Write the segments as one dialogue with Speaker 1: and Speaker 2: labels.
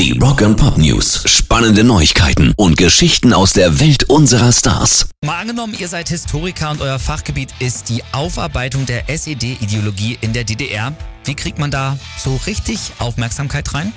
Speaker 1: Die Rock and Pop News. Spannende Neuigkeiten und Geschichten aus der Welt unserer Stars.
Speaker 2: Mal angenommen, ihr seid Historiker und euer Fachgebiet ist die Aufarbeitung der SED-Ideologie in der DDR. Wie kriegt man da so richtig Aufmerksamkeit rein?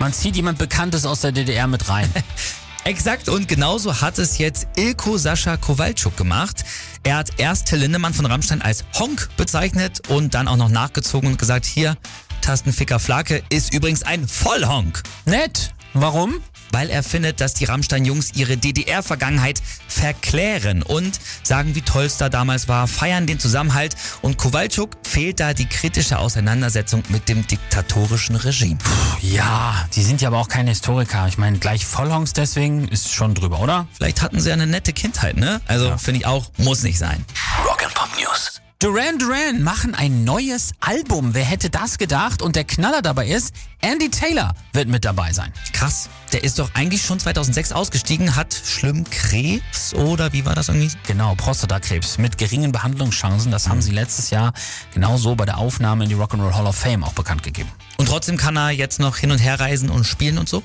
Speaker 3: Man zieht jemand Bekanntes aus der DDR mit rein.
Speaker 2: Exakt und genauso hat es jetzt Ilko Sascha Kowalczuk gemacht. Er hat erst Till Lindemann von Rammstein als Honk bezeichnet und dann auch noch nachgezogen und gesagt, hier, Tastenficker Flake ist übrigens ein Vollhonk.
Speaker 3: Nett. Warum?
Speaker 2: Weil er findet, dass die Rammstein-Jungs ihre DDR-Vergangenheit verklären und sagen, wie toll es da damals war, feiern den Zusammenhalt und Kowalczuk fehlt da die kritische Auseinandersetzung mit dem diktatorischen Regime.
Speaker 3: Ja, die sind ja aber auch keine Historiker. Ich meine, gleich Vollhongs deswegen ist schon drüber, oder?
Speaker 2: Vielleicht hatten sie ja eine nette Kindheit, ne? Also ja. finde ich auch, muss nicht sein.
Speaker 1: Rock and Pop News.
Speaker 3: Duran Duran machen ein neues Album. Wer hätte das gedacht? Und der Knaller dabei ist, Andy Taylor wird mit dabei sein.
Speaker 2: Krass. Der ist doch eigentlich schon 2006 ausgestiegen, hat schlimm Krebs oder wie war das irgendwie?
Speaker 3: Genau, Prostatakrebs mit geringen Behandlungschancen. Das haben sie letztes Jahr genauso bei der Aufnahme in die Rock'n'Roll Hall of Fame auch bekannt gegeben.
Speaker 2: Und trotzdem kann er jetzt noch hin und her reisen und spielen und so?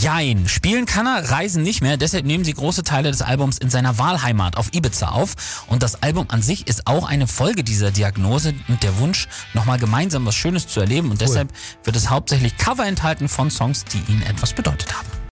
Speaker 3: Jein. Spielen kann er, reisen nicht mehr. Deshalb nehmen sie große Teile des Albums in seiner Wahlheimat auf Ibiza auf. Und das Album an sich ist auch eine Folge dieser Diagnose und der Wunsch, nochmal gemeinsam was Schönes zu erleben. Und cool. deshalb wird es hauptsächlich Cover enthalten von Songs, die ihnen etwas bedeutet haben.